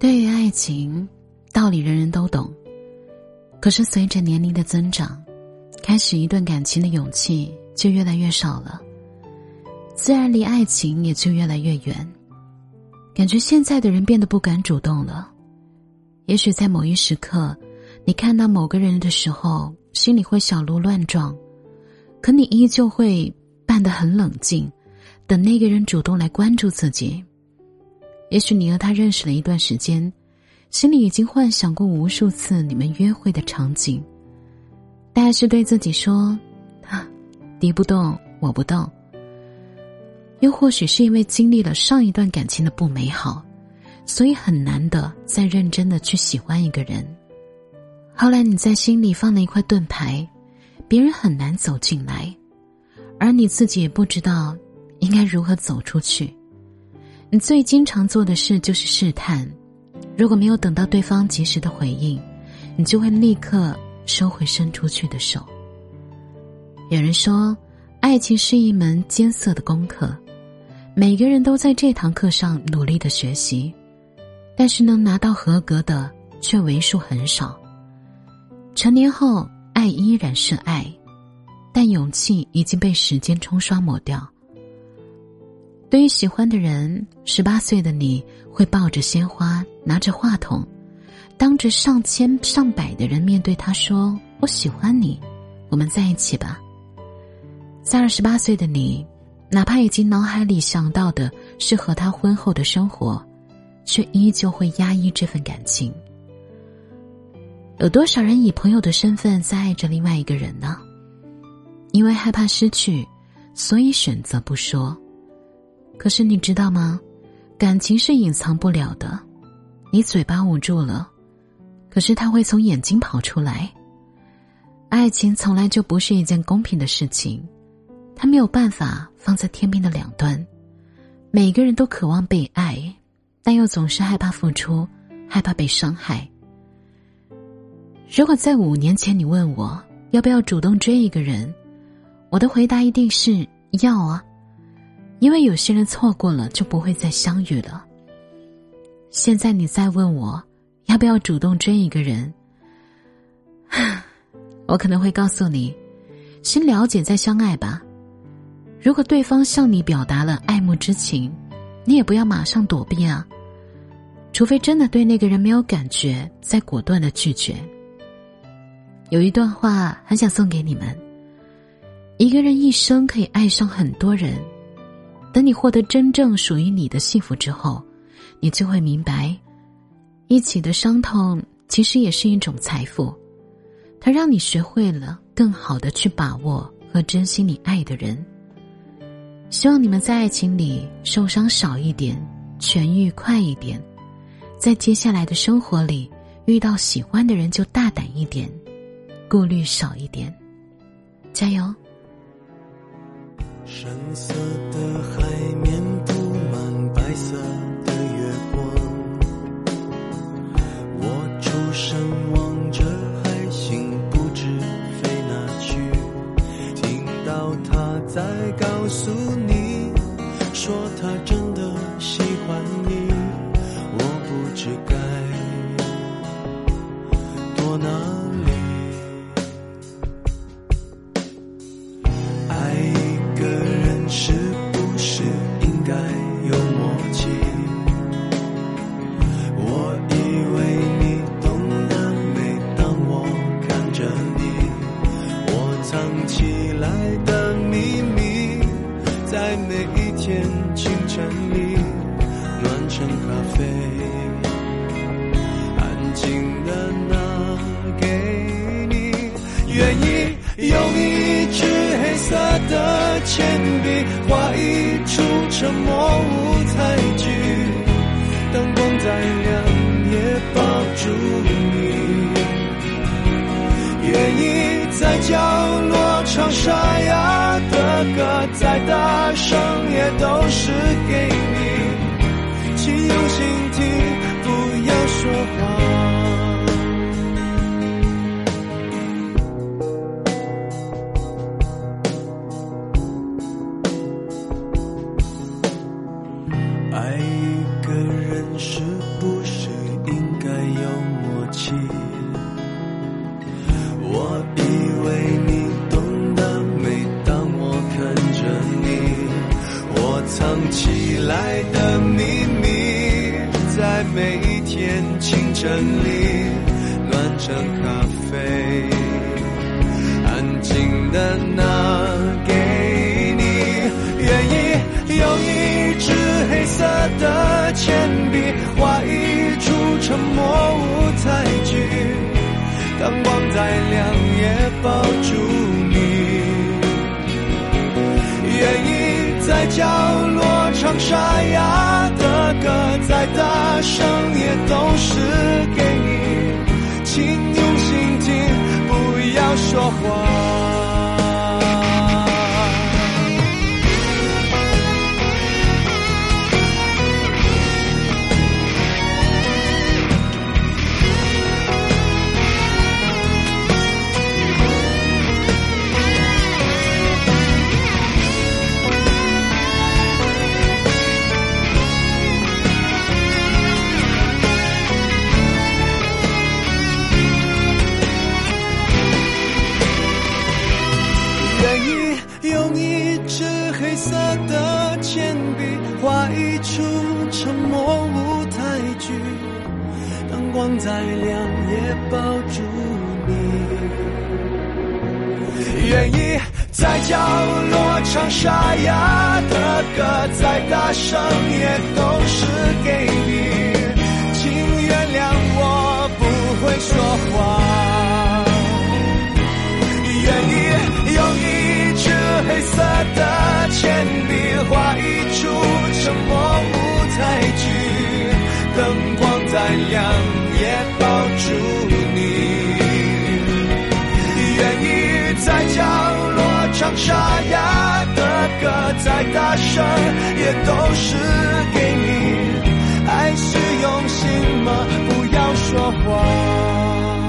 对于爱情，道理人人都懂，可是随着年龄的增长，开始一段感情的勇气就越来越少了，自然离爱情也就越来越远。感觉现在的人变得不敢主动了。也许在某一时刻，你看到某个人的时候，心里会小鹿乱撞，可你依旧会扮得很冷静，等那个人主动来关注自己。也许你和他认识了一段时间，心里已经幻想过无数次你们约会的场景，但是对自己说：“啊，敌不动我不动。”又或许是因为经历了上一段感情的不美好，所以很难的再认真的去喜欢一个人。后来你在心里放了一块盾牌，别人很难走进来，而你自己也不知道应该如何走出去。你最经常做的事就是试探，如果没有等到对方及时的回应，你就会立刻收回伸出去的手。有人说，爱情是一门艰涩的功课，每个人都在这堂课上努力的学习，但是能拿到合格的却为数很少。成年后，爱依然是爱，但勇气已经被时间冲刷抹掉。对于喜欢的人，十八岁的你会抱着鲜花，拿着话筒，当着上千上百的人面对他说：“我喜欢你，我们在一起吧。”在二十八岁的你，哪怕已经脑海里想到的是和他婚后的生活，却依旧会压抑这份感情。有多少人以朋友的身份在爱着另外一个人呢？因为害怕失去，所以选择不说。可是你知道吗？感情是隐藏不了的，你嘴巴捂住了，可是它会从眼睛跑出来。爱情从来就不是一件公平的事情，它没有办法放在天平的两端。每个人都渴望被爱，但又总是害怕付出，害怕被伤害。如果在五年前你问我要不要主动追一个人，我的回答一定是要啊。因为有些人错过了就不会再相遇了。现在你再问我要不要主动追一个人，我可能会告诉你，先了解再相爱吧。如果对方向你表达了爱慕之情，你也不要马上躲避啊。除非真的对那个人没有感觉，再果断的拒绝。有一段话很想送给你们：一个人一生可以爱上很多人。等你获得真正属于你的幸福之后，你就会明白，一起的伤痛其实也是一种财富，它让你学会了更好的去把握和珍惜你爱的人。希望你们在爱情里受伤少一点，痊愈快一点，在接下来的生活里遇到喜欢的人就大胆一点，顾虑少一点，加油。深色的海面布满白色的月光，我出神望着海星不知飞哪去，听到他在告诉你，说他未来的秘密，在每一天清晨里，暖成咖啡，安静的拿给你，愿意用一支黑色的铅笔，画一出沉默舞台剧，灯光再亮也抱住你，愿意在角落。沙哑的歌，再大声也都是给起来的秘密，在每一天清晨里暖成咖啡，安静的拿给你。愿意用一支黑色的铅笔，画一出沉默舞台剧，当光再亮也抱住你。愿意在角沙哑的歌，再大声也都是给你，请用心听，不要说话。出沉默舞台剧，灯光再亮也抱住你。愿意在角落唱沙哑的歌，再大声也都是给你，请原谅我不会说话。唱沙哑的歌，再大声也都是给你。爱是用心吗？不要说谎。